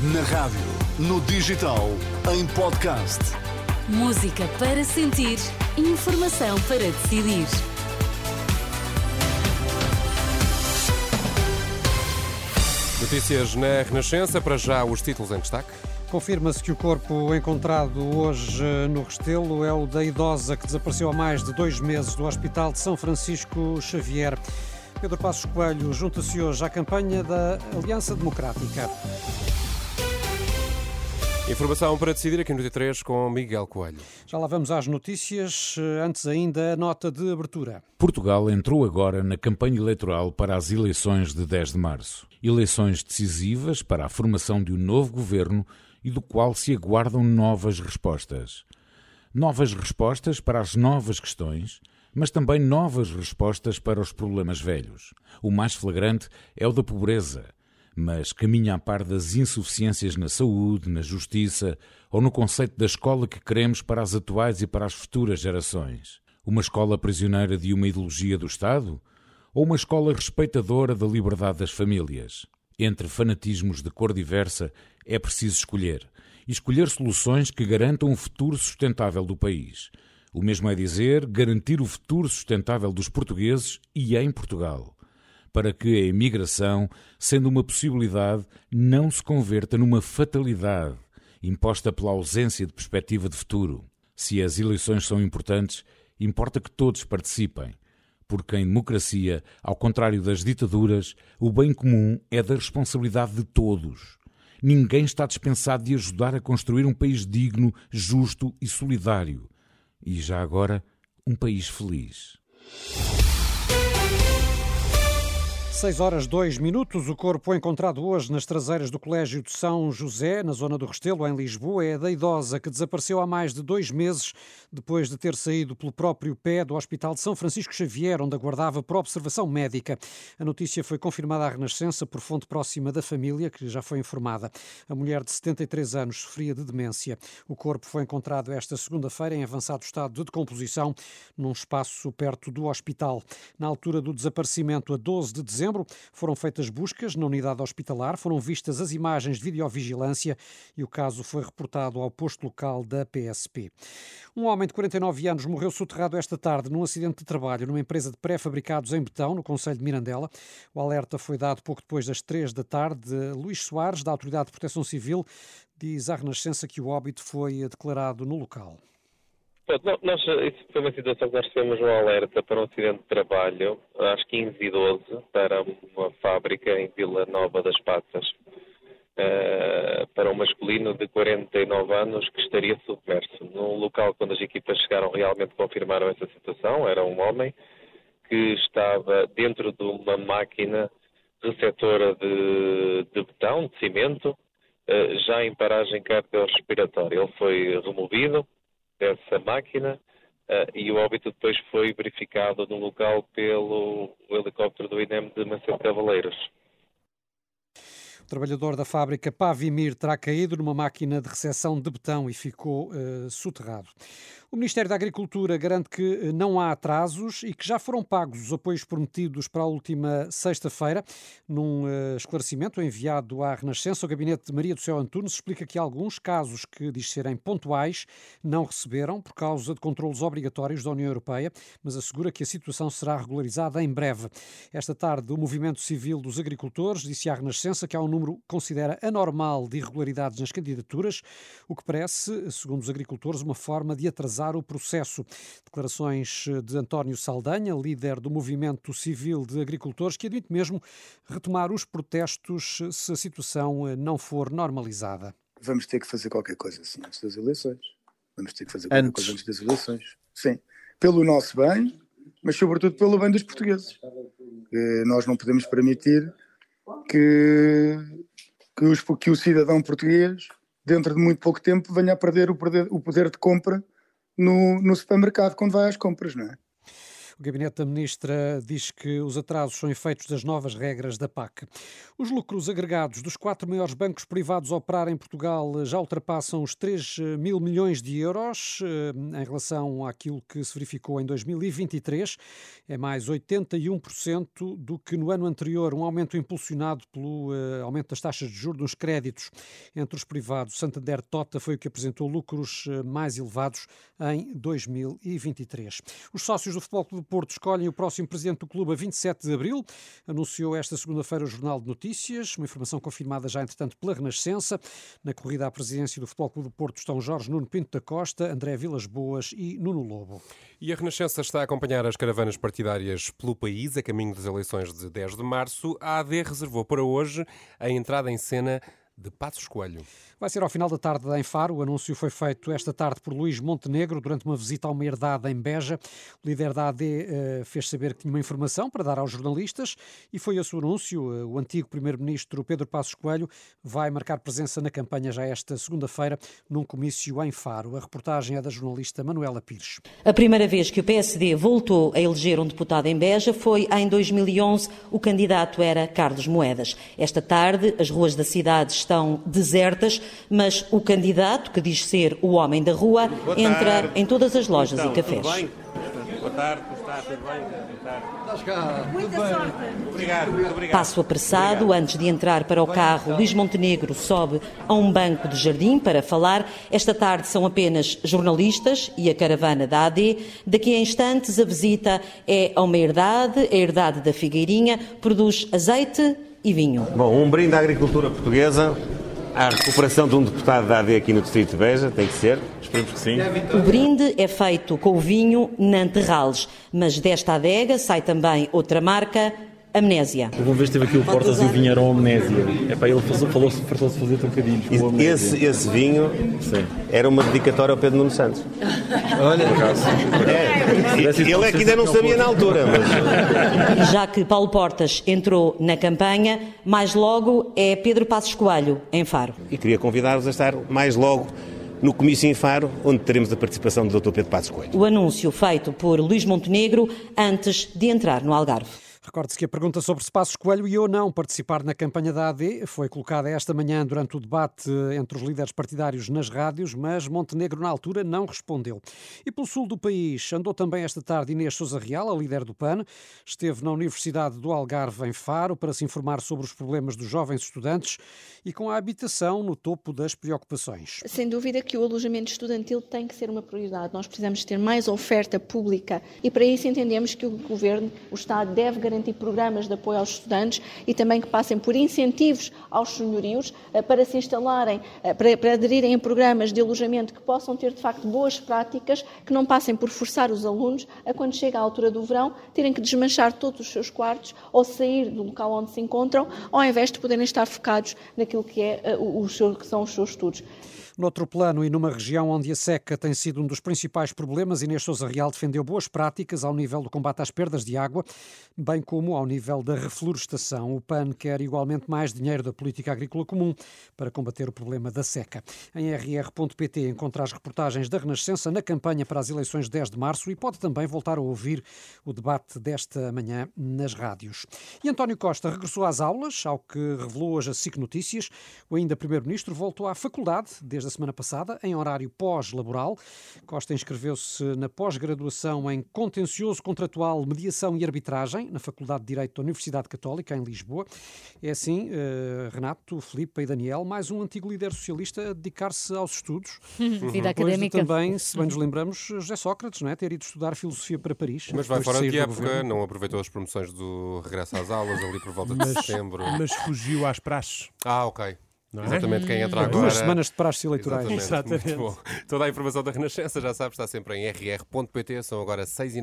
Na rádio, no digital, em podcast. Música para sentir, informação para decidir. Notícias na Renascença, para já os títulos em destaque. Confirma-se que o corpo encontrado hoje no Restelo é o da idosa que desapareceu há mais de dois meses do Hospital de São Francisco Xavier. Pedro Passos Coelho junta-se hoje à campanha da Aliança Democrática. Informação para decidir aqui no T3 com Miguel Coelho. Já lá vamos às notícias. Antes ainda, a nota de abertura. Portugal entrou agora na campanha eleitoral para as eleições de 10 de março. Eleições decisivas para a formação de um novo governo e do qual se aguardam novas respostas. Novas respostas para as novas questões, mas também novas respostas para os problemas velhos. O mais flagrante é o da pobreza, mas caminha a par das insuficiências na saúde, na justiça ou no conceito da escola que queremos para as atuais e para as futuras gerações. Uma escola prisioneira de uma ideologia do Estado? Ou uma escola respeitadora da liberdade das famílias? Entre fanatismos de cor diversa é preciso escolher. E escolher soluções que garantam o futuro sustentável do país. O mesmo é dizer, garantir o futuro sustentável dos portugueses e em Portugal. Para que a imigração, sendo uma possibilidade, não se converta numa fatalidade, imposta pela ausência de perspectiva de futuro. Se as eleições são importantes, importa que todos participem porque em democracia, ao contrário das ditaduras, o bem comum é da responsabilidade de todos. Ninguém está dispensado de ajudar a construir um país digno, justo e solidário. E já agora, um país feliz. 6 horas 2 minutos. O corpo encontrado hoje nas traseiras do Colégio de São José, na zona do Restelo, em Lisboa, é da idosa que desapareceu há mais de dois meses depois de ter saído pelo próprio pé do Hospital de São Francisco Xavier, onde aguardava por observação médica. A notícia foi confirmada à Renascença por fonte próxima da família, que já foi informada. A mulher de 73 anos sofria de demência. O corpo foi encontrado esta segunda-feira em avançado estado de decomposição num espaço perto do hospital. Na altura do desaparecimento, a 12 de dezembro, dezembro foram feitas buscas na unidade hospitalar, foram vistas as imagens de videovigilância e o caso foi reportado ao posto local da PSP. Um homem de 49 anos morreu soterrado esta tarde num acidente de trabalho numa empresa de pré-fabricados em betão, no Conselho de Mirandela. O alerta foi dado pouco depois das três da tarde. Luís Soares, da Autoridade de Proteção Civil, diz à Renascença que o óbito foi declarado no local. Nós, isso foi uma situação que nós recebemos um alerta para um acidente de trabalho às 15h12 para uma fábrica em Vila Nova das Passas, uh, para um masculino de 49 anos que estaria submerso. No local, quando as equipas chegaram, realmente confirmaram essa situação. Era um homem que estava dentro de uma máquina receptora de, de betão, de cimento, uh, já em paragem cardiorrespiratória. Ele foi removido dessa máquina uh, e o óbito depois foi verificado no local pelo helicóptero do INEM de Macedo Cavaleiros. Trabalhador da fábrica Pavimir terá caído numa máquina de recepção de betão e ficou uh, soterrado. O Ministério da Agricultura garante que eh, não há atrasos e que já foram pagos os apoios prometidos para a última sexta-feira. Num uh, esclarecimento enviado à Renascença, o gabinete de Maria do Céu Antunes explica que alguns casos que diz serem pontuais não receberam por causa de controlos obrigatórios da União Europeia, mas assegura que a situação será regularizada em breve. Esta tarde, o Movimento Civil dos Agricultores disse à Renascença que há um número considera anormal de irregularidades nas candidaturas, o que parece, segundo os agricultores, uma forma de atrasar o processo. Declarações de António Saldanha, líder do Movimento Civil de Agricultores, que admite mesmo retomar os protestos se a situação não for normalizada. Vamos ter que fazer qualquer coisa assim antes das eleições. Vamos ter que fazer qualquer antes. coisa antes das eleições. Sim. Pelo nosso bem, mas sobretudo pelo bem dos portugueses. nós não podemos permitir que, que, os, que o cidadão português, dentro de muito pouco tempo, venha a perder o poder, o poder de compra no, no supermercado quando vai às compras, não é? O gabinete da ministra diz que os atrasos são efeitos das novas regras da PAC. Os lucros agregados dos quatro maiores bancos privados a operar em Portugal já ultrapassam os 3 mil milhões de euros em relação àquilo que se verificou em 2023. É mais 81% do que no ano anterior, um aumento impulsionado pelo uh, aumento das taxas de juros nos créditos entre os privados. Santander Tota foi o que apresentou lucros mais elevados em 2023. Os sócios do Futebol Clube Porto escolhem o próximo presidente do clube a 27 de abril. Anunciou esta segunda-feira o Jornal de Notícias, uma informação confirmada já, entretanto, pela Renascença. Na corrida à presidência do Futebol Clube do Porto estão Jorge Nuno Pinto da Costa, André Vilas Boas e Nuno Lobo. E a Renascença está a acompanhar as caravanas partidárias pelo país a caminho das eleições de 10 de março. A AD reservou para hoje a entrada em cena de Passos Coelho. Vai ser ao final da tarde em Faro. O anúncio foi feito esta tarde por Luís Montenegro durante uma visita a uma herdade em Beja. O líder da AD uh, fez saber que tinha uma informação para dar aos jornalistas e foi esse o anúncio. Uh, o antigo primeiro-ministro Pedro Passos Coelho vai marcar presença na campanha já esta segunda-feira num comício em Faro. A reportagem é da jornalista Manuela Pires. A primeira vez que o PSD voltou a eleger um deputado em Beja foi em 2011. O candidato era Carlos Moedas. Esta tarde, as ruas da cidade estão desertas mas o candidato, que diz ser o homem da rua, Boa entra tarde. em todas as lojas então, e cafés. Tudo bem? Boa tarde, está tudo bem? Boa tarde. Muita sorte. Obrigado, obrigado. Passo apressado, obrigado. antes de entrar para o carro, Luís Montenegro sobe a um banco de jardim para falar. Esta tarde são apenas jornalistas e a caravana da AD. Daqui a instantes, a visita é a uma herdade, a herdade da Figueirinha, produz azeite e vinho. Bom, um brinde à agricultura portuguesa, à recuperação de um deputado da AD aqui no Distrito de Beja, tem que ser, esperemos que sim. O brinde é feito com o vinho Nanterrales, mas desta adega sai também outra marca, Amnésia. Uma vez esteve aqui o Portas e o vinho era uma amnésia. É para ele falou-se fartou-se fazer trocadilhos. Esse, esse vinho Sim. era uma dedicatória ao Pedro Nuno Santos. Olha, é. ele é que ainda não sabia na altura. Mas... Já que Paulo Portas entrou na campanha, mais logo é Pedro Passos Coelho, em Faro. E queria convidar-vos a estar mais logo no comício em Faro, onde teremos a participação do Dr. Pedro Passos Coelho. O anúncio feito por Luís Montenegro antes de entrar no Algarve. Recorde-se que a pergunta sobre se Passos Coelho ia ou não participar na campanha da AD foi colocada esta manhã durante o debate entre os líderes partidários nas rádios, mas Montenegro, na altura, não respondeu. E pelo sul do país andou também esta tarde Inês Souza Real, a líder do PAN. Esteve na Universidade do Algarve, em Faro, para se informar sobre os problemas dos jovens estudantes e com a habitação no topo das preocupações. Sem dúvida que o alojamento estudantil tem que ser uma prioridade. Nós precisamos ter mais oferta pública e, para isso, entendemos que o Governo, o Estado, deve garantir garantir programas de apoio aos estudantes e também que passem por incentivos aos senhorios eh, para se instalarem, eh, para, para aderirem a programas de alojamento que possam ter, de facto, boas práticas, que não passem por forçar os alunos a, quando chega a altura do verão, terem que desmanchar todos os seus quartos ou sair do local onde se encontram, ao invés de poderem estar focados naquilo que, é, eh, os seus, que são os seus estudos. Noutro plano e numa região onde a seca tem sido um dos principais problemas, Inês Sousa Real defendeu boas práticas ao nível do combate às perdas de água, bem como ao nível da reflorestação. O PAN quer igualmente mais dinheiro da política agrícola comum para combater o problema da seca. Em rr.pt encontra as reportagens da Renascença na campanha para as eleições de 10 de março e pode também voltar a ouvir o debate desta manhã nas rádios. E António Costa regressou às aulas, ao que revelou hoje a SIC Notícias. O ainda Primeiro-Ministro voltou à faculdade desde da semana passada, em horário pós-laboral. Costa inscreveu-se na pós-graduação em Contencioso Contratual, Mediação e Arbitragem, na Faculdade de Direito da Universidade Católica, em Lisboa. É assim, uh, Renato, Filipe e Daniel, mais um antigo líder socialista a dedicar-se aos estudos. Vida académica. também, se bem nos lembramos, José Sócrates, não é? ter ido estudar filosofia para Paris. Mas vai fora de, de época, governo. não aproveitou as promoções do regresso às aulas ali por volta de mas, setembro. Mas fugiu às praxes. Ah, ok. É? Exatamente, quem entra agora. Duas semanas de praxes eleitorais. Exatamente. Exatamente. Toda a informação da Renascença, já sabe, está sempre em rr.pt. São agora 6 e